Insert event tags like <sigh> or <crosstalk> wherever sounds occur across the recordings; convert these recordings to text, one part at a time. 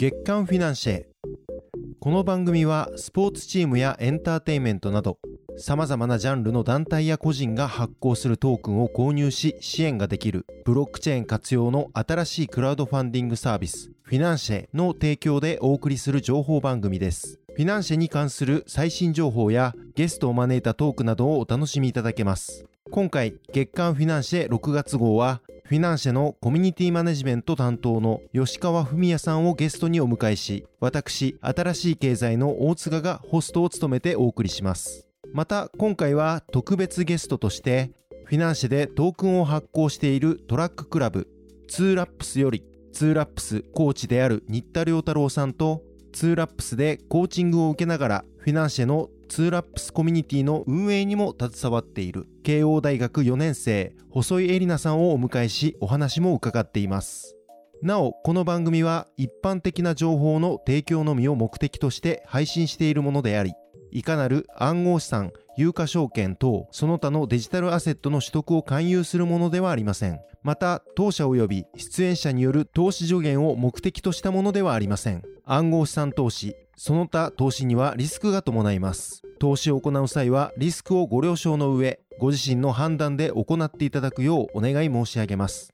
月刊フィナンシェ。この番組はスポーツチームやエンターテインメントなどさまざまなジャンルの団体や個人が発行するトークンを購入し支援ができるブロックチェーン活用の新しいクラウドファンディングサービスフィナンシェの提供でお送りする情報番組です。フィナンシェに関する最新情報やゲストを招いたトークなどをお楽しみいただけます。今回月刊フィナンシェ6月号はフィナンシェのコミュニティマネジメント担当の吉川文也さんをゲストにお迎えし私新しい経済の大塚がホストを務めてお送りします。また今回は特別ゲストとしてフィナンシェでトークンを発行しているトラッククラブ TWOLAPS より TWOLAPS コーチである新田良太郎さんと TWOLAPS でコーチングを受けながらフィナンシェの TWOLAPS コミュニティの運営にも携わっている慶応大学4年生細井絵里奈さんをお迎えしお話も伺っています。なおこの番組は一般的な情報の提供のみを目的として配信しているものでありいかなる暗号資産有価証券等その他のデジタルアセットの取得を勧誘するものではありません。また当社及び出演者による投資助言を目的としたものではありません。暗号資産投資その他投資にはリスクが伴います。投資を行う際はリスクをご了承の上ご自身の判断で行っていただくようお願い申し上げます。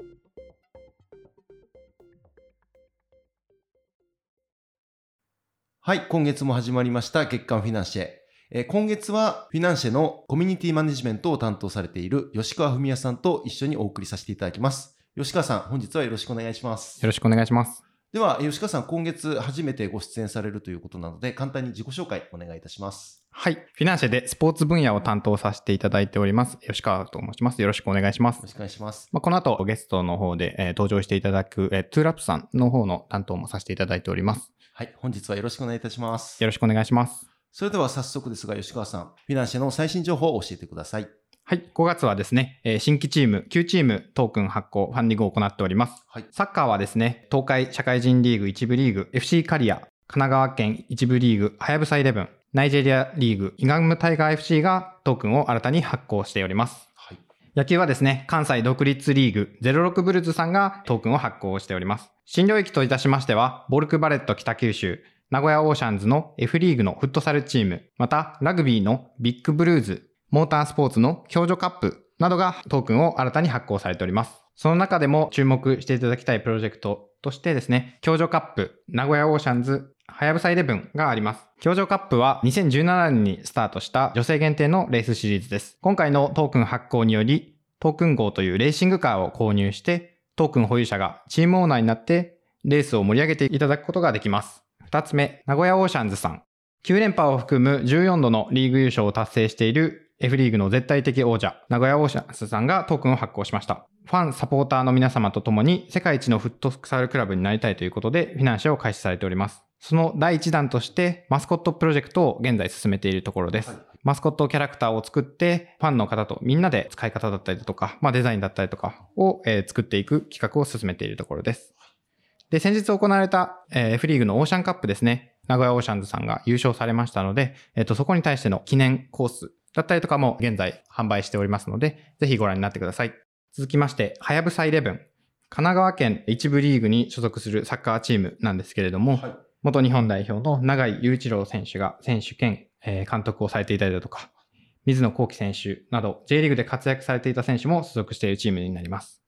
はい今月も始まりました月刊フィナンシェ。えー今月はフィナンシェのコミュニティマネジメントを担当されている吉川文也さんと一緒にお送りさせていただきます。吉川さん本日はよろしくお願いします。よろしくお願いします。では吉川さん今月初めてご出演されるということなので簡単に自己紹介お願いいたしますはい。フィナンシェでスポーツ分野を担当させていただいております。吉川と申します。よろしくお願いしますよろ。しくお願いしますまあ、この後、ゲストの方で、えー登場していただく、えー、 TWOLAPS さんの方の担当もさせていただいております。はい本日はよろしくお願いいたしますよろしくお願いします。それでは早速ですが吉川さんフィナンシェの最新情報を教えてくださいはい。5月はですね、えー新規チーム、9チームトークン発行、ファンディングを行っております。はいサッカーはですね、東海社会人リーグ1部リーグ、FC カリア、神奈川県1部リーグ、はやぶさイレブン、ナイジェリアリーグ、イガムタイガー FC がトークンを新たに発行しております。はい野球はですね、関西独立リーグ06ブルズさんがトークンを発行しております。新領域といたしましては、ボルクバレット北九州、名古屋オーシャンズの F リーグのフットサルチーム、またラグビーのビッグブルーズ、モータースポーツの KYOJO CUP などがトークンを新たに発行されております。その中でも注目していただきたいプロジェクトとしてですね、 KYOJO CUP、名古屋オーシャンズ、はやぶさイレブンがあります。 KYOJO CUP は2017年にスタートした女性限定のレースシリーズです。今回のトークン発行により、トークン号というレーシングカーを購入して、トークン保有者がチームオーナーになって、レースを盛り上げていただくことができます。二つ目、名古屋オーシャンズさん。9連覇を含む14度のリーグ優勝を達成している F リーグの絶対的王者、名古屋オーシャンズさんがトークンを発行しました。ファン、サポーターの皆様と共に世界一のフットサルクラブになりたいということで、フィナンシェを開始されております。その第一弾として、マスコットプロジェクトを現在進めているところです。はいマスコットキャラクターを作って、ファンの方とみんなで使い方だったりだとか、まあデザインだったりとかを、えー作っていく企画を進めているところです。で、先日行われた、えー F リーグのオーシャンカップですね。名古屋オーシャンズさんが優勝されましたので、えっ、と、そこに対しての記念コースだったりとかも現在販売しておりますので、ぜひご覧になってください。続きまして、はやぶさイレブン。神奈川県一部リーグに所属するサッカーチームなんですけれども、はい元日本代表の永井雄一郎選手が選手兼、えー監督をされていたりだとか、水野幸喜選手など J リーグで活躍されていた選手も所属しているチームになります。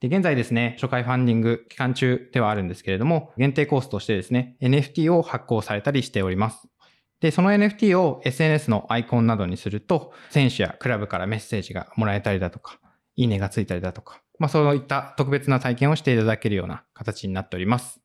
で、現在ですね、初回ファンディング期間中ではあるんですけれども、限定コースとしてですね、NFT を発行されたりしております。で、その NFT を SNS のアイコンなどにすると、選手やクラブからメッセージがもらえたりだとか、いいねがついたりだとか、まあそういった特別な体験をしていただけるような形になっております。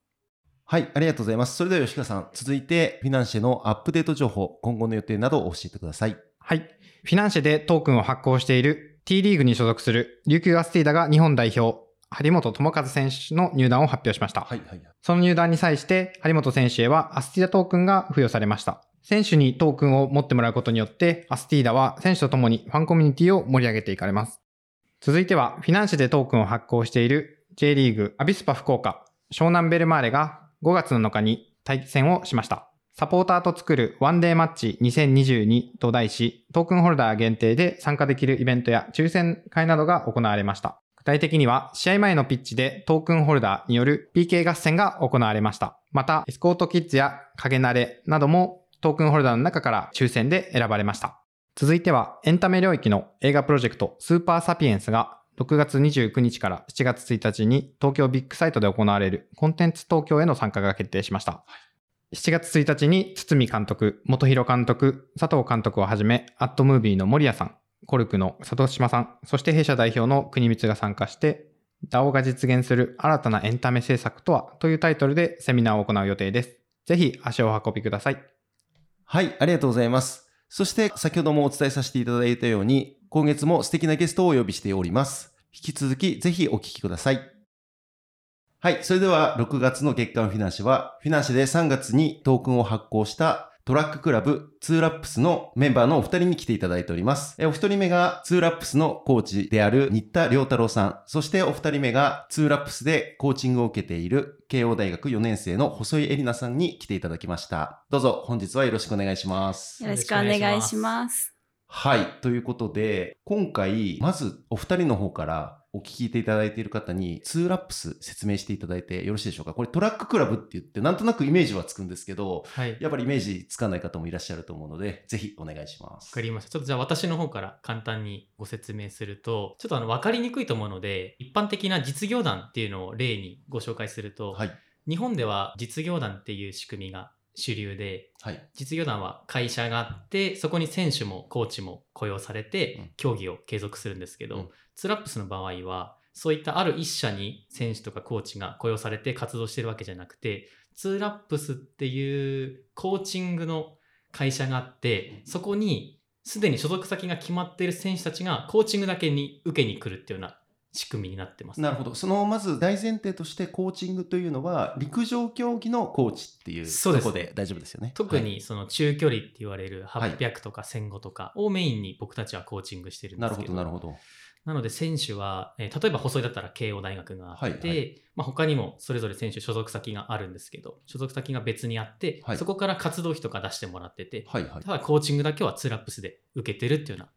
はい、ありがとうございます。それでは吉川さん、続いてフィナンシェのアップデート情報、今後の予定などを教えてください。はい。フィナンシェでトークンを発行している T リーグに所属する琉球アスティーダが日本代表、張本智和選手の入団を発表しました。はい、はい。その入団に際して、張本選手へはアスティーダトークンが付与されました。選手にトークンを持ってもらうことによって、アスティーダは選手と共にファンコミュニティを盛り上げていかれます。続いては、フィナンシェでトークンを発行している J リーグアビスパ福岡、湘南ベルマーレが5月7日に対戦をしました。サポーターと作るワンデーマッチ2022と題し、トークンホルダー限定で参加できるイベントや抽選会などが行われました。体的には試合前のピッチでトークンホルダーによる PK 合戦が行われました。また、エスコートキッズや影慣れなどもトークンホルダーの中から抽選で選ばれました。続いてはエンタメ領域の映画プロジェクトスーパーサピエンスが6月29日から7月1日に東京ビッグサイトで行われるコンテンツ東京への参加が決定しました。7月1日に堤監督、元弘監督、佐藤監督をはじめ、アットムービーの森谷さん、コルクの佐藤島さん、そして弊社代表の国光が参加して、DAO が実現する新たなエンタメ政策とはというタイトルでセミナーを行う予定です。ぜひ足を運びください。はい、ありがとうございます。そして先ほどもお伝えさせていただいたように、今月も素敵なゲストをお呼びしております。引き続きぜひお聞きください。はい。それでは、6月の月刊フィナンシェは、フィナンシェで3月にトークンを発行したトラッククラブ TWOLAPS のメンバーのお二人に来ていただいております。お一人目が TWOLAPS のコーチである新田良太郎さん。そしてお二人目が TWOLAPS でコーチングを受けている慶応大学4年生の細井絵里奈さんに来ていただきました。どうぞ本日はよろしくお願いします。よろしくお願いします。はい。ということで、今回、まずお二人の方からお聞きいただいている方に、 TWOLAPS 説明していただいてよろしいでしょうか？これトラッククラブって言って、なんとなくイメージはつくんですけど、はい、やっぱりイメージつかない方もいらっしゃると思うので、ぜひお願いします。わかりました。ちょっとじゃあ私の方から簡単にご説明すると、ちょっとあの分かりにくいと思うので、一般的な実業団っていうのを例にご紹介すると、はい、日本では実業団っていう仕組みが主流で、はい、実業団は会社があってそこに選手もコーチも雇用されて競技を継続するんですけど、うん、ツラップスの場合はそういったある一社に選手とかコーチが雇用されて活動してるわけじゃなくて、ツーラップスっていうコーチングの会社があって、そこにすでに所属先が決まっている選手たちがコーチングだけに受けに来るっていうような仕組みになってます。なるほど。そのまず大前提としてコーチングというのは陸上競技のコーチっていうとこで大丈夫ですよね。特にその中距離って言われる800とか1500とかをメインに僕たちはコーチングしてるんですけど。なるほど、なるほど。なので選手は、えー、例えば細井だったら慶応大学があって、はいはい、まあ、他にもそれぞれ選手所属先があるんですけど、所属先が別にあって、はい、そこから活動費とか出してもらってて、はいはい、ただコーチングだけはツーラップスで受けてるっていうような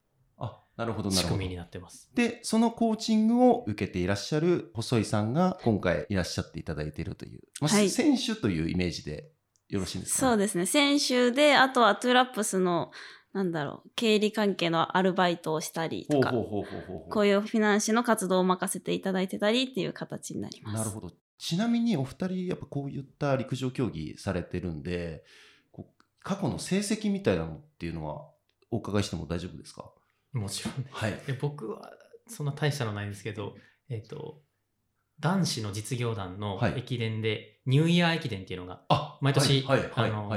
あなるほど仕組みになってます。で、そのコーチングを受けていらっしゃる細井さんが今回いらっしゃっていただいているという、まあ、はい、選手というイメージでよろしいですか、ね、そうですね。選手で、あとはトゥーラップスのなんだろう、経理関係のアルバイトをしたりとか、こういうフィナンシェの活動を任せていただいてたりっていう形になります。なるほど。ちなみにお二人、やっぱこういった陸上競技されてるんで、過去の成績みたいなのっていうのはお伺いしても大丈夫ですか？もちろんです。はい、僕はそんな大したのないんですけど、えっ、ー、と、男子の実業団の駅伝で、ニューイヤー駅伝っていうのが、毎年、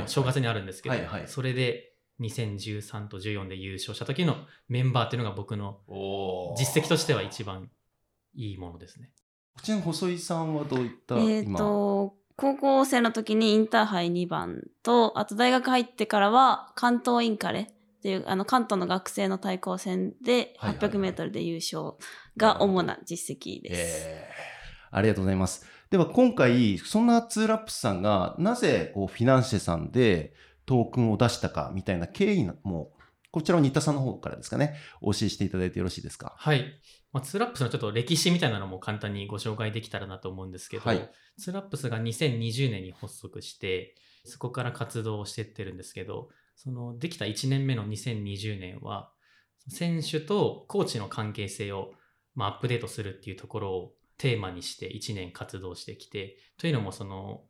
正月にあるんですけど、それで2013と14で優勝した時のメンバーっていうのが僕の実績としては一番いいものですね。ちなみに細井さんはどういったえっ、ー、と高校生の時にインターハイ2番とあと大学入ってからは関東インカレっていうあの関東の学生の対抗戦で 800m で優勝が主な実績です、えー、ありがとうございます。では今回そんなツーラップスさんがなぜこうフィナンシェさんでトークンを出したかみたいな経緯も、こちらを新田さんの方からですかね、お教えしていただいてよろしいですか？はい。まあ、ツーラップスのちょっと歴史みたいなのも簡単にご紹介できたらなと思うんですけど、はい、ツーラップスが2020年に発足して、そこから活動をしてってるんですけど、そのできた1年目の2020年は、選手とコーチの関係性を、まあ、アップデートするっていうところをテーマにして1年活動してきて、というのもその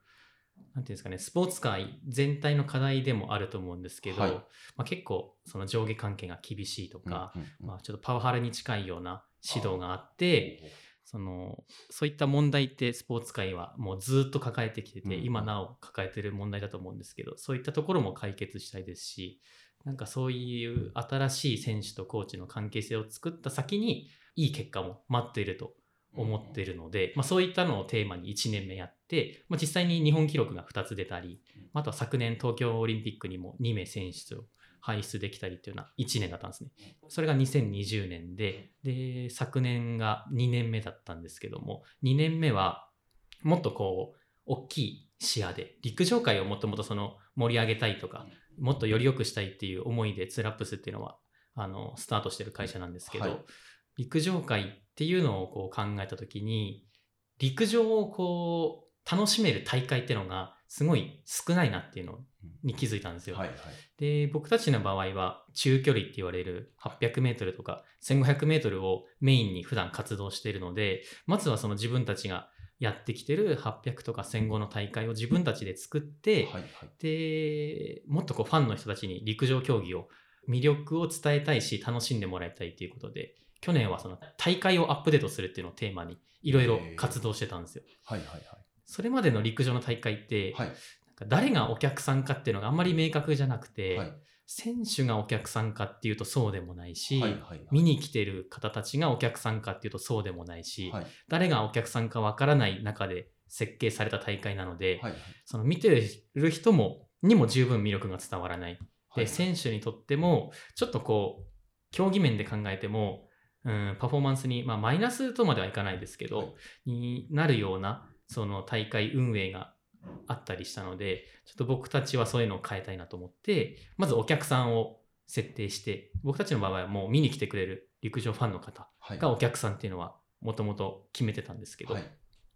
なんていうんですかね、スポーツ界全体の課題でもあると思うんですけど、はい、まあ、結構その上下関係が厳しいとか、うんうんうん、まあ、ちょっとパワハラに近いような指導があってそのそういった問題ってスポーツ界はもうずっと抱えてきてて、うん。うん、今なお抱えてる問題だと思うんですけどそういったところも解決したいですしなんかそういう新しい選手とコーチの関係性を作った先にいい結果も待っていると思ってるので、まあ、そういったのをテーマに1年目やって、まあ、実際に日本記録が2つ出たり、あとは昨年東京オリンピックにも2名選出を輩出できたりっていうのは1年だったんですね。それが2020年で、で、昨年が2年目だったんですけども、2年目はもっとこう、大きい視野で、陸上界をもともとその盛り上げたいとか、もっとより良くしたいっていう思いでツラップスっていうのは、あの、スタートしてる会社なんですけど、はい陸上界っっていうのをこう考えた時に陸上をこう楽しめる大会っていうのがすごい少ないなっていうのに気づいたんですよ。はいはい。で僕たちの場合は中距離って言われる 800m とか 1500m をメインに普段活動しているのでまずはその自分たちがやってきてる800とか1500の大会を自分たちで作って、はいはい。でもっとこうファンの人たちに陸上競技を魅力を伝えたいし楽しんでもらいたいということで去年はその大会をアップデートするっていうのをテーマにいろいろ活動してたんですよ。はいはいはい。それまでの陸上の大会って、はい。なんか誰がお客さんかっていうのがあんまり明確じゃなくて、はい。選手がお客さんかっていうとそうでもないし、はいはい。見に来てる方たちがお客さんかっていうとそうでもないし、はい。誰がお客さんかわからない中で設計された大会なので、はい。その見てる人もにも十分魅力が伝わらない。で、はい選手にとってもちょっとこう競技面で考えても、うん、パフォーマンスに、まあ、マイナスとまではいかないですけど、はいになるようなその大会運営があったりしたのでちょっと僕たちはそういうのを変えたいなと思ってまずお客さんを設定して僕たちの場合はもう見に来てくれる陸上ファンの方はい。がお客さんっていうのはもともと決めてたんですけど、はい。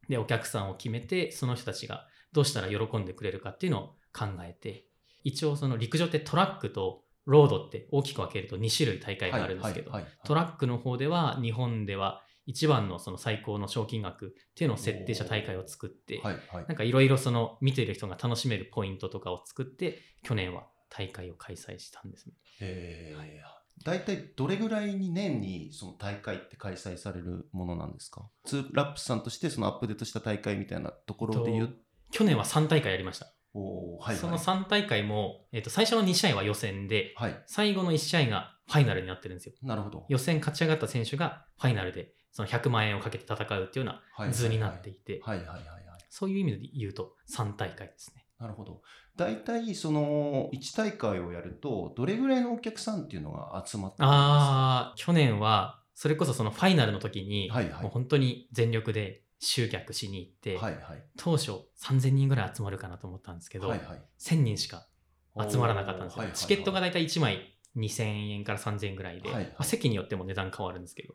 でお客さんを決めてその人たちがどうしたら喜んでくれるかっていうのを考えて一応その陸上ってトラックとロードって大きく分けると2種類大会があるんですけど、トラックの方では日本では一番のその最高の賞金額っていうのを設定した大会を作って、はいはい。なんかいろいろその見てる人が楽しめるポイントとかを作って去年は大会を開催したんですね。えー、大体どれぐらいに年にその大会って開催されるものなんですか？ツーラップさんとしてそのアップデートした大会みたいなところで言う。去年は3大会やりました。おーはいはい。その3大会も、えっと最初の2試合は予選ではい。最後の1試合がファイナルになってるんですよ。なるほど。予選勝ち上がった選手がファイナルでその100万円をかけて戦うっていうような図になっていて、そういう意味で言うと3大会ですね。なるほど。大体その1大会をやるとどれぐらいのお客さんっていうのが集まってああ、去年はそれこそそのファイナルの時に、はいはい。もう本当に全力で集客しに行って、はいはい。当初3000人ぐらい集まるかなと思ったんですけど、はいはい。1000人しか集まらなかったんですよ。チケットがだいたい1枚2000円から3000円ぐらいで、はいはい。まあ席によっても値段変わるんですけど、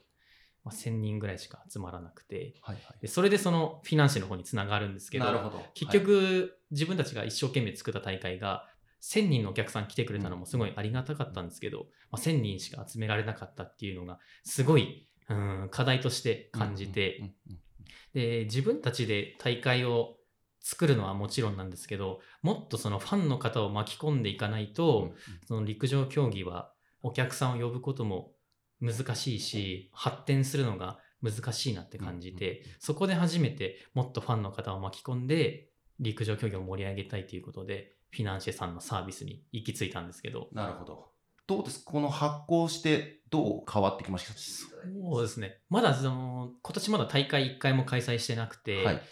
まあ、1000人ぐらいしか集まらなくて、はいはでそれでそのフィナンシェの方につながるんですけど、いなるほど。結局、自分たちが一生懸命作った大会が1000人のお客さん来てくれたのもすごいありがたかったんですけど、まあ、1000人しか集められなかったっていうのがすごいうん課題として感じて、うんうんうんで自分たちで大会を作るのはもちろんなんですけどもっとそのファンの方を巻き込んでいかないと、その陸上競技はお客さんを呼ぶことも難しいし発展するのが難しいなって感じて、そこで初めてもっとファンの方を巻き込んで陸上競技を盛り上げたいということでフィナンシェさんのサービスに行き着いたんですけど。なるほど。どうです？この発行してどう変わってきました？そうですね。まだその今年まだ大会1回も開催してなくて、はい。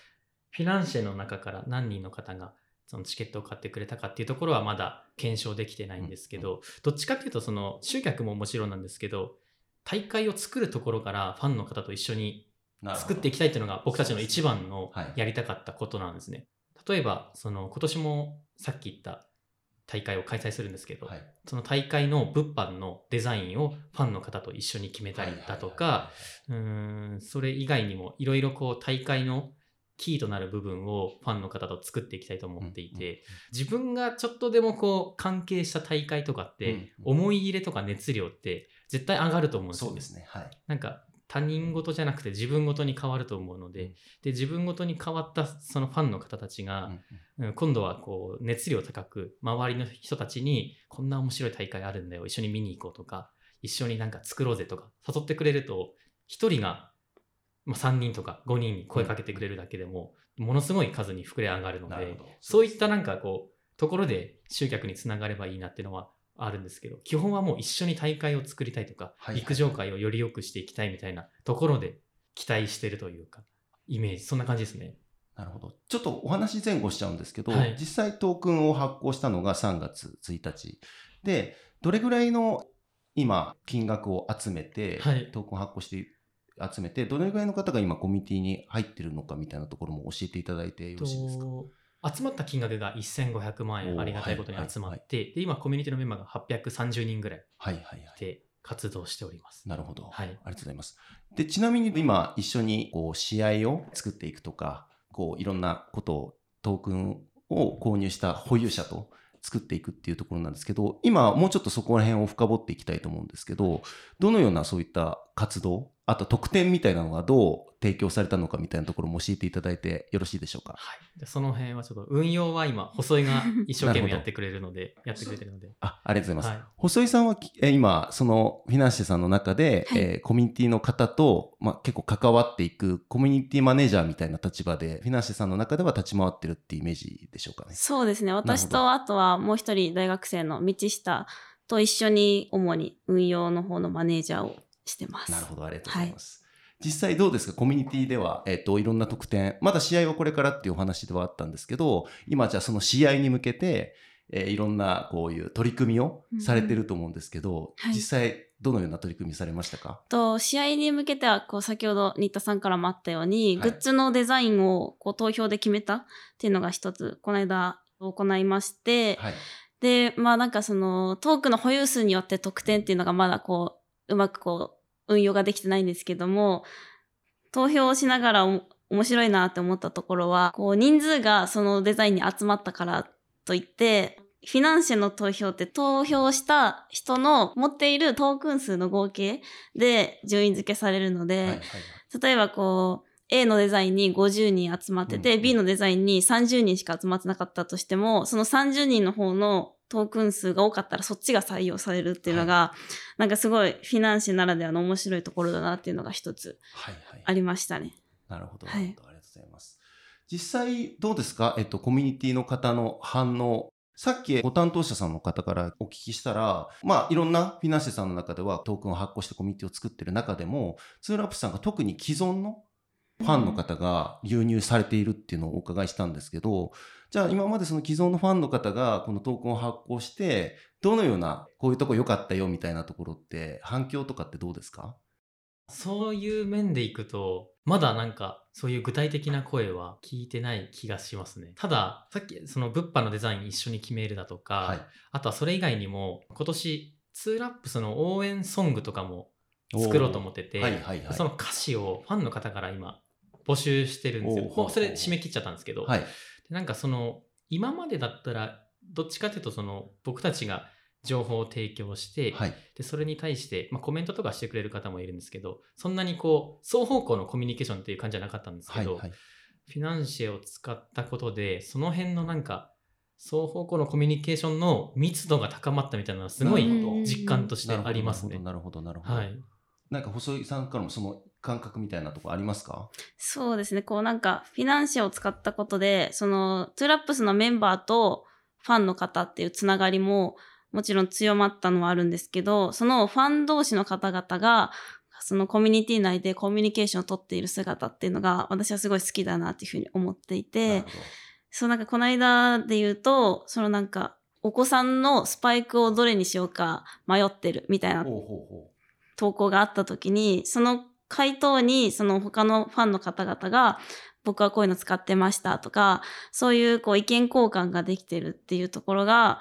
フィナンシェの中から何人の方がそのチケットを買ってくれたかっていうところはまだ検証できてないんですけど、どっちかっていうとその集客ももちろんなんですけど大会を作るところからファンの方と一緒に作っていきたいっていうのが僕たちの一番のはい。やりたかったことなんですね。例えばその今年もさっき言った大会を開催するんですけど、はい。その大会の物販のデザインをファンの方と一緒に決めたりだとか、それ以外にもいろいろこう大会のキーとなる部分をファンの方と作っていきたいと思っていて、自分がちょっとでもこう関係した大会とかって、思い入れとか熱量って絶対上がると思うんですよそうですね。はい。なんか他人事じゃなくて自分事に変わると思うので、うん。で自分事に変わったそのファンの方たちが、うんうん。今度はこう熱量高く周りの人たちにこんな面白い大会あるんだよ一緒に見に行こうとか一緒になんか作ろうぜとか誘ってくれると1人が、まあ、3人とか5人に声かけてくれるだけでもものすごい数に膨れ上がるのでそういったなんかこうところで集客につながればいいなっていうのはあるんですけど基本はもう一緒に大会を作りたいとか、はい陸上界をより良くしていきたいみたいなところで期待してるというかイメージそんな感じですね。なるほど。ちょっとお話前後しちゃうんですけど、はい実際トークンを発行したのが3月1日。で、どれぐらいの今、金額を集めて、はいトークンを発行して集めて、どれぐらいの方が今コミュニティに入ってるのかみたいなところも教えていただいてよろしいですか？と集まった金額が1500万円ありがたいことに集まって、で今コミュニティのメンバーが830人ぐらいはいはいはい。で活動しております。なるほど。はいありがとうございます。で、ちなみに今一緒にこう試合を作っていくとか、こういろんなことを、トークンを購入した保有者と作っていくっていうところなんですけど、今もうちょっとそこら辺を深掘っていきたいと思うんですけど、どのようなそういった活動、あと特典みたいなのがどう提供されたのかみたいなところも教えていただいてよろしいでしょうか？はい。でその辺はちょっと運用は今、細井が一生懸命やってくれるので、<laughs> やってくれてるので。あ、ありがとうございます。はい細井さんはきえー今、そのフィナンシェさんの中で、はいえーコミュニティの方と、まあ、結構関わっていくコミュニティマネージャーみたいな立場で、フィナンシェさんの中では立ち回ってるっていうイメージでしょうかね？そうですね。私とあとはもう一人大学生の道下と一緒に主に運用の方のマネージャーをしてます。なるほど、ありがとうございます。実際どうですか？コミュニティでは、えっ、と、いろんな特典、まだ試合はこれからっていうお話ではあったんですけど、今じゃあその試合に向けて、えーいろんなこういう取り組みをされてると思うんですけど、はい。実際どのような取り組みされましたか？と試合に向けてはこう先ほど新田さんからもあったように、はい。グッズのデザインをこう投票で決めたっていうのが一つこの間行いまして、はい。でまあなんかそのトークの保有数によって得点っていうのがまだこううまくこう運用ができてないんですけども投票をしながらお面白いなって思ったところはこう人数がそのデザインに集まったからといってフィナンシェの投票って投票した人の持っているトークン数の合計で順位付けされるので、はい。はい。例えばこう A のデザインに50人集まってて、うん B のデザインに30人しか集まってなかったとしてもその30人の方のトークン数が多かったらそっちが採用されるっていうのが、なんかすごいフィナンシェならではの面白いところだなっていうのが一つはい。はい。ありましたね。なるほど。はいなるほどありがとうございます。実際どうですか？えっと、コミュニティの方の反応。さっきご担当者さんの方からお聞きしたら、まあいろんなフィナンシェさんの中ではトークンを発行してコミュニティを作ってる中でも、ツールアップさんが特に既存のファンの方が流入されているっていうのをお伺いしたんですけど、じゃあ今までその既存のファンの方がこのトークンを発行して、どのようなこういうとこ良かったよみたいなところって反響とかってどうですか？そういう面でいくと、まだなんか、そういう具体的な声は聞いてない気がしますね。ただ、さっきその物販のデザイン一緒に決めるだとか、はい。あとはそれ以外にも、今年、ツーラップスの応援ソングとかも作ろうと思ってて、はいはいはい。その歌詞をファンの方から今、募集してるんですよもうそれ締め切っちゃったんですけど、はい。でなんかその、今までだったら、どっちかというと、その、僕たちが情報を提供して、はい。で、それに対して、まあ、コメントとかしてくれる方もいるんですけど、そんなにこう、双方向のコミュニケーションっていう感じじゃなかったんですけど、はいはい。フィナンシェを使ったことで、その辺のなんか、双方向のコミュニケーションの密度が高まったみたいなのはすごい実感としてありますね。なるほど。なるほどはい。なんか細井さんからもその感覚みたいなとこありますか？そうですね。こうなんか、フィナンシェを使ったことで、その、トゥーラップスのメンバーとファンの方っていうつながりも、もちろん強まったのはあるんですけど、そのファン同士の方々が、そのコミュニティ内でコミュニケーションを取っている姿っていうのが、私はすごい好きだなっていうふうに思っていなてそうなんかこの間で言うと、そのなんか、お子さんのスパイクをどれにしようか迷ってるみたいな投稿があった時にその回答にその他のファンの方々が僕はこういうの使ってましたとかそういうこう意見交換ができてるっていうところが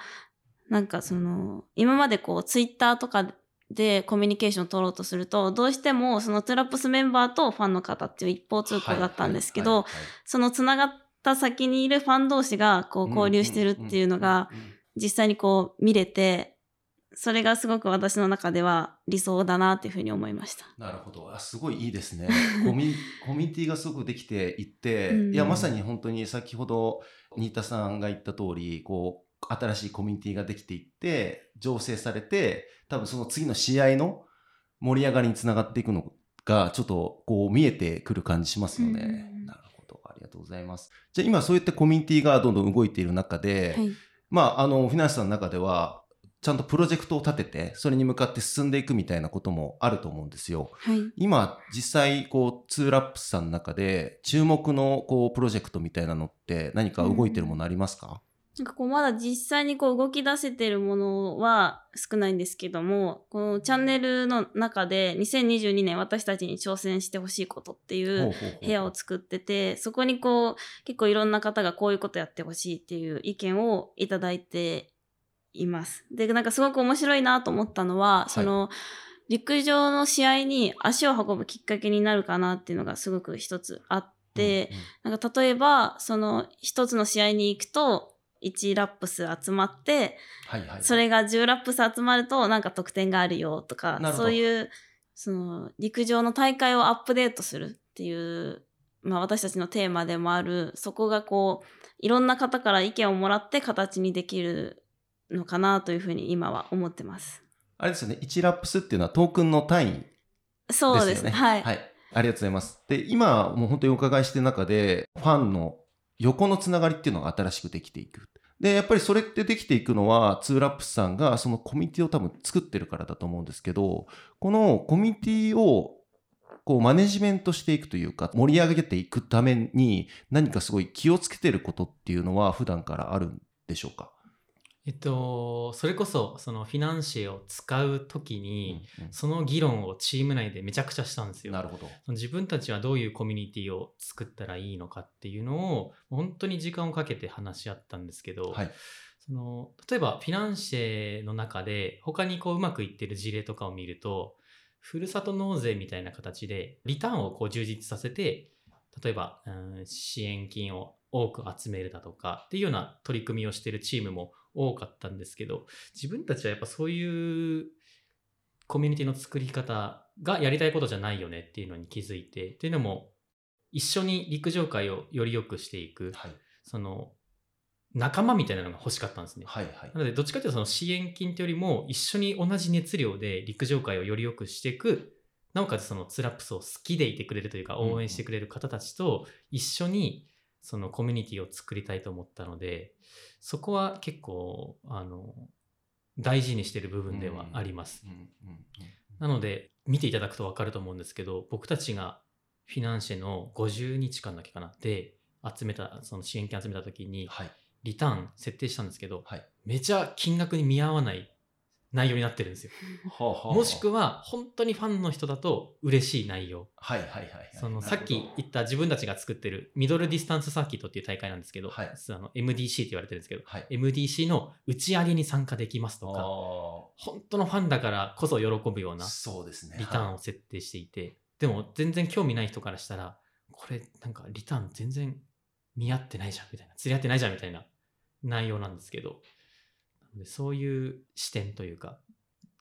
なんかその今までこうツイッターとかでコミュニケーションを取ろうとするとどうしてもそのトゥラップスメンバーとファンの方っていう一方う通行だったんですけどそのつながった先にいるファン同士がこう交流してるっていうのが実際にこう見れてそれがすごく私の中では理想だなっていうふうに思いました。なるほどあすごいいいですね <laughs> コミュコミュニティがすごくできていって、うんいやまさに本当に先ほど新田さんが言った通りこう新しいコミュニティができていって醸成されて多分その次の試合の盛り上がりにつながっていくのがちょっとこう見えてくる感じしますよね。うんなるほどありがとうございます。じゃあ今そういったコミュニティがどんどん動いている中で、はいまあ、あの、フィナンシェさんの中では、ちゃんとプロジェクトを立てて、それに向かって進んでいくみたいなこともあると思うんですよ。はい。今、実際、こう、ツーラップスさんの中で、注目の、こう、プロジェクトみたいなのって、何か動いてるものありますか、なんかこうまだ実際にこう動き出せてるものは少ないんですけどもこのチャンネルの中で2022年私たちに挑戦してほしいことっていう。部屋を作っててそこにこう結構いろんな方がこういうことやってほしいっていう意見をいただいています。でなんかすごく面白いなと思ったのは、いその陸上の試合に足を運ぶきっかけになるかなっていうのがすごく一つあって、なんか例えば、その一つの試合に行くと、1ラップス集まって、はいはい。それが10ラップス集まるとなんか得点があるよとかそういうその陸上の大会をアップデートするっていう、まあ、私たちのテーマでもあるそこがこういろんな方から意見をもらって形にできるのかなというふうに今は思ってます。あれですよね、1ラップスっていうのはトークンの単位ですよね。そうですね。はい。はい。ありがとうございます。で、今、もう本当にお伺いしてる中で、ファンの横のつながりっていうのが新しくできていく。で、やっぱりそれってできていくのは、ツーラップスさんがそのコミュニティを多分作ってるからだと思うんですけど、このコミュニティをこうマネジメントしていくというか、盛り上げていくために何かすごい気をつけてることっていうのは普段からあるんでしょうか？えっと、それこそ、そのフィナンシェを使うときに、うんうんその議論をチーム内でめちゃくちゃしたんですよ。なるほど。自分たちはどういうコミュニティを作ったらいいのかっていうのを本当に時間をかけて話し合ったんですけど、はい。その例えばフィナンシェの中で他にこううまくいってる事例とかを見るとふるさと納税みたいな形でリターンをこう充実させて例えば、うん支援金を多く集めるだとかっていうような取り組みをしてるチームも多かったんですけど自分たちはやっぱそういうコミュニティの作り方がやりたいことじゃないよねっていうのに気づいてっていうのも一緒に陸上界をより良くしていくはい。その仲間みたいなのが欲しかったんですね。はいはいな。のでどっちかというとその支援金というよりも一緒に同じ熱量で陸上界をより良くしていくなおかつそのツラップスを好きでいてくれるというか応援してくれる方たちと一緒にそのコミュニティを作りたいと思ったのでそこは結構あの大事にしてる部分ではあります。なので見ていただくと分かると思うんですけど僕たちがフィナンシェの50日間だけかなで集めたその支援金集めた時にはい。リターン設定したんですけどはい。めちゃ金額に見合わない内容になってるんですよ。もしくは本当にファンの人だと嬉しい内容。はいはいはいはい。そのさっき言った自分たちが作ってるミドルディスタンスサーキットっていう大会なんですけど、はいあの MDC って言われてるんですけど、はい。MDC の打ち上げに参加できますとか、あ本当のファンだからこそ喜ぶようあ、なそうですね。リターンを設定していて、でも全然興味ない人からしたら、これなんかリターン全然見合ってないじゃんみたいな、釣り合ってないじゃんみたいな内容なんですけど、そういう視点というか、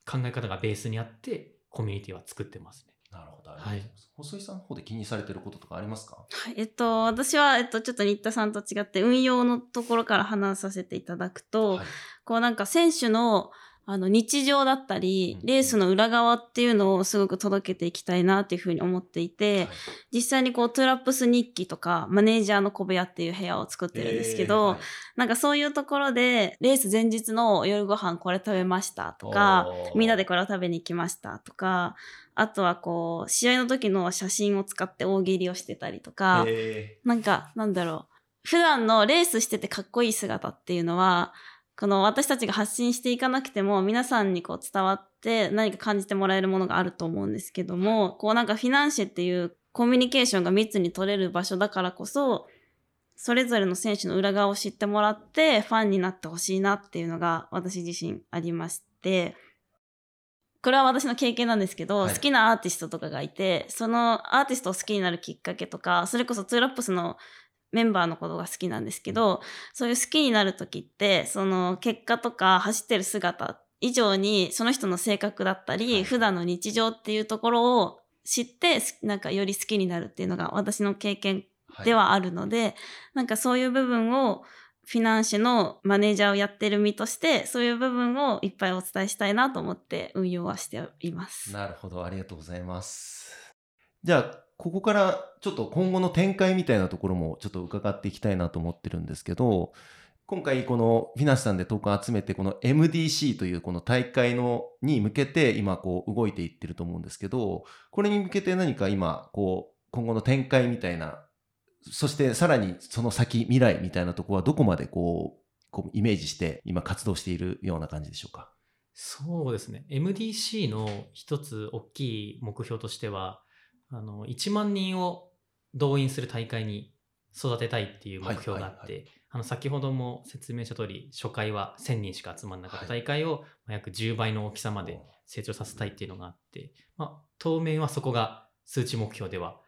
考え方がベースにあって、コミュニティは作ってますね。なるほど。ありがとうござい。細井さんの方で気にされてることとかありますか？はいえっと、私は、えっと、ちょっと新田さんと違って運用のところから話させていただくと、はい。こうなんか選手のあの日常だったりうん、レースの裏側っていうのをすごく届けていきたいなっていうふうに思っていて、はい。実際にこうトゥラップス日記とかマネージャーの小部屋っていう部屋を作ってるんですけど、えーはい。なんかそういうところでレース前日の夜ご飯これ食べましたとか、みんなでこれを食べに行きましたとか、あとはこう試合の時の写真を使って大喜利をしてたりとか、えなんか、なんだろう。普段のレースしててかっこいい姿っていうのは、この私たちが発信していかなくても皆さんにこう伝わって何か感じてもらえるものがあると思うんですけども、こうなんかフィナンシェっていうコミュニケーションが密に取れる場所だからこそ、それぞれの選手の裏側を知ってもらってファンになってほしいなっていうのが私自身ありまして、これは私の経験なんですけど、はい。好きなアーティストとかがいて、そのアーティストを好きになるきっかけとか、それこそツーラップスのメンバーのことが好きなんですけど、そういう好きになる時って、その結果とか走ってる姿以上に、その人の性格だったり、はい普段の日常っていうところを知って、すなんかより好きになるっていうのが私の経験ーではあるので、なんかそういう部分をフィナンシェのマネージャーをやってる身として、そういう部分をいっぱいお伝えしたいなと思って運用はしています。なるほど、ありがとうございます。じゃあ、ここからちょっと今後の展開みたいなところもちょっと伺っていきたいなと思ってるんですけど、今回このフィナンシェさんでトークを集めて、この MDC というこの大会のに向けて今こう動いていってると思うんですけど、これに向けて何か今こう今後の展開みたいな、そしてさらにその先未来みたいなところはどこまでこう、こうイメージして今活動しているような感じでしょうか？そうですね。MDC の一つ大きい目標としては、あの、1万人を動員する大会に育てたいっていう目標があって、はいはいはあの先ほども説明した通り初回は1000人しか集まらなかった大会をまあ約10倍の大きさまで成長させたいっていうのがあって、まあ、当面はそこが数値目標では。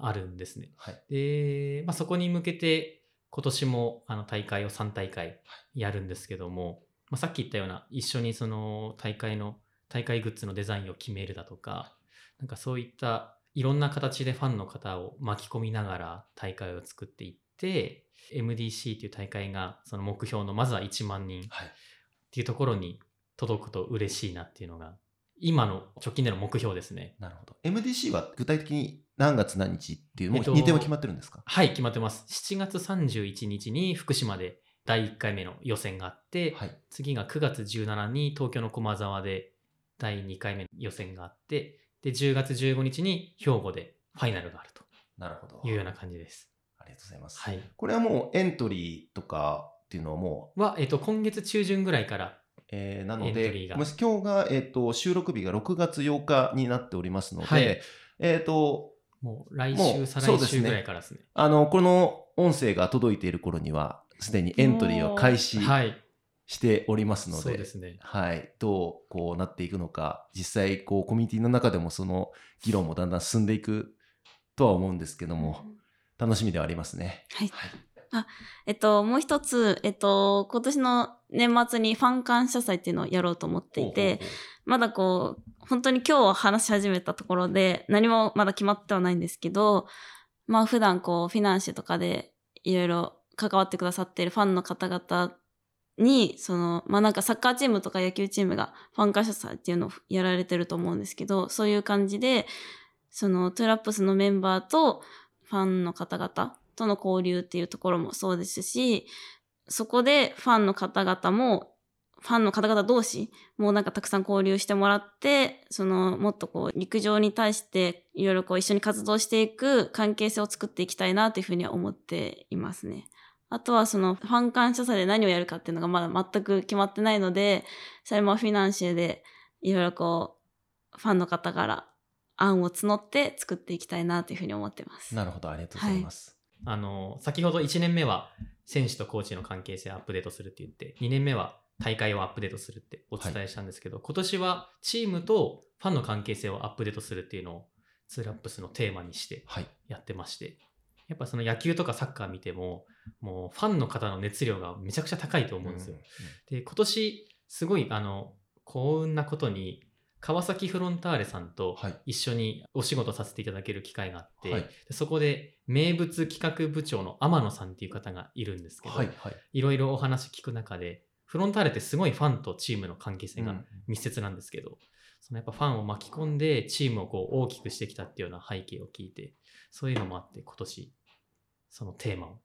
あるんですね。はい。で、まあ、そこに向けて今年もあの大会を3大会やるんですけども、まあ、さっき言ったような一緒にその大会の大会グッズのデザインを決めるだとかなんかそういったいろんな形でファンの方を巻き込みながら大会を作っていって MDC という大会がその目標のまずは1万人っはい。ていうところに届くと嬉しいなっていうのが今の直近での目標ですね。なるほど。MDC は具体的に何月何日っていう、もうえっと日程は決まってるんですか？はい、決まってます。7月31日に福島で第1回目の予選があって、はい。次が9月17に東京の駒沢で第2回目の予選があって、で、10月15日に兵庫でファイナルがあるなるほど。というような感じです。ありがとうございます。はい。これはもうエントリーとかっていうのはもう、は、えっと、今月中旬ぐらいから、えーなのエントリーで、がもし今日が、えっと収録日が6月8日になっておりますので、はいえっ、と、もう来週、再来週ぐらいからですね。あの、この音声が届いている頃には、すでにエントリーを開始はい。しておりますので、そうですね。はい、どうこうなっていくのか、実際こうコミュニティの中でもその議論もだんだん進んでいくとは思うんですけども、楽しみではありますね。はい。はい。えっと、もう一つ、えっと、今年の年末にファン感謝祭っていうのをやろうと思っていて、まだこう、本当に今日話し始めたところで、何もまだ決まってはないんですけど、まあ普段こう、フィナンシェとかでいろいろ関わってくださっているファンの方々に、その、まあなんかサッカーチームとか野球チームがファン感謝祭っていうのをやられてると思うんですけど、そういう感じで、そのトゥラップスのメンバーとファンの方々との交流っていうところもそうですし、そこでファンの方々も、ファンの方々同士もなんかたくさん交流してもらって、そのもっとこう陸上に対していろいろこう一緒に活動していく関係性を作っていきたいなというふうには思っていますね。あとはそのファン感謝祭で何をやるかっていうのがまだ全く決まってないので、それもフィナンシェでいろいろこうファンの方から案を募って作っていきたいなというふうに思ってます。なるほど、ありがとうございます。あの、先ほど1年目は選手とコーチの関係性をアップデートするって言って、2年目は大会をアップデートするってお伝えしたんですけど、今年はチームとファンの関係性をアップデートするっていうのをツーラップスのテーマにしてはい。やってまして、やっぱその野球とかサッカー見ても、もうファンの方の熱量がめちゃくちゃ高いと思うんですよ。で、今年すごいあの、幸運なことに、川崎フロンターレさんとはい一緒にお仕事させていただける機会があって、はいでそこで名物企画部長の天野さんっていう方がいるんですけど、はい、はい。いろいろお話聞く中で、フロンターレってすごいファンとチームの関係性がうん密接なんですけど、そのやっぱファンを巻き込んでチームをこう大きくしてきたっていうような背景を聞いて、そういうのもあって今年そのテーマを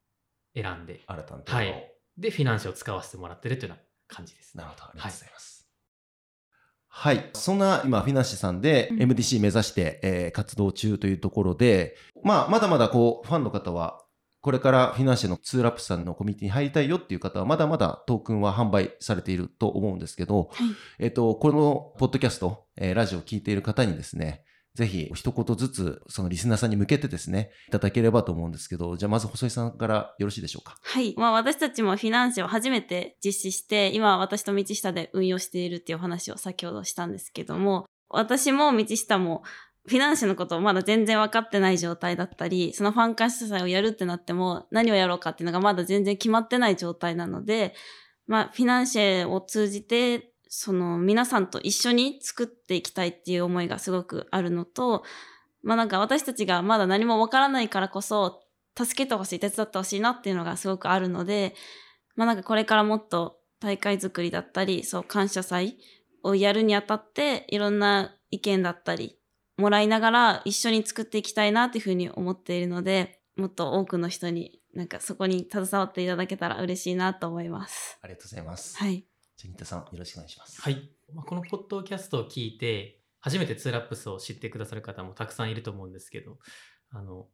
選んで、新たなテーマをはいで、フィナンシェを使わせてもらってるというような感じです。なるほど、ありがとうございます。はい。そんな今、フィナンシェさんでうん MDC 目指して、えー活動中というところで、まあ、まだまだこう、ファンの方は、これからフィナンシェのツーラップさんのコミュニティに入りたいよっていう方は、まだまだトークンは販売されていると思うんですけど、はい。えっ、と、このポッドキャスト、えーラジオを聞いている方にですね、ぜひ一言ずつ、そのリスナーさんに向けてですね、いただければと思うんですけど、じゃあまず細井さんからよろしいでしょうか？はい。まあ私たちもフィナンシェを初めて実施して、今私と道下で運用しているっていうお話を先ほどしたんですけども、私も道下もフィナンシェのことをまだ全然分かってない状態だったり、そのファン感謝祭をやるってなっても何をやろうかっていうのがまだ全然決まってない状態なので、まあフィナンシェを通じて、その皆さんと一緒に作っていきたいっていう思いがすごくあるのと、まあなんか私たちがまだ何もわからないからこそ、助けてほしい、手伝ってほしいなっていうのがすごくあるので、まあなんかこれからもっと大会作りだったり、そう感謝祭をやるにあたって、いろんな意見だったり、もらいながら一緒に作っていきたいなっていうふうに思っているので、もっと多くの人になんかそこに携わっていただけたら嬉しいなと思います。ありがとうございます。はい。さん、よろしくお願いします。はい。まあ、このポッドキャストを聞いて、初めてツーラップスを知ってくださる方もたくさんいると思うんですけど、あの、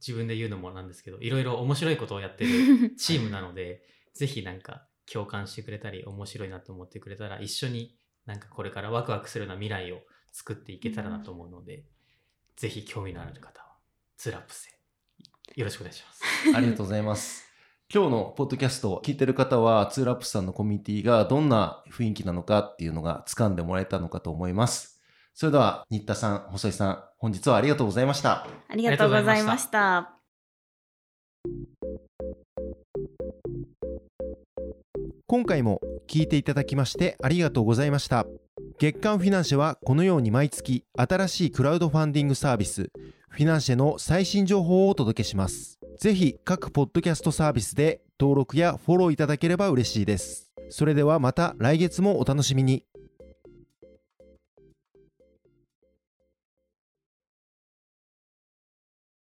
自分で言うのもなんですけど、いろいろ面白いことをやってる <laughs> チームなので、ぜひなんか共感してくれたり、面白いなと思ってくれたら、一緒になんかこれからワクワクするような未来を作っていけたらなと思うので、ぜひ興味のある方は、ツーラップスへよろしくお願いします。ありがとうございます。今日のポッドキャストを聞いてる方は、ツーラップスさんのコミュニティがどんな雰囲気なのかっていうのが掴んでもらえたのかと思います。それでは、新田さん、細井さん、本日はありがとうございました。ありがとうございました。今回も聞いていただきましてありがとうございました。月刊フィナンシェはこのように毎月新しいクラウドファンディングサービス、フィナンシェの最新情報をお届けします。ぜひ各ポッドキャストサービスで登録やフォローいただければ嬉しいです。それではまた来月もお楽しみに。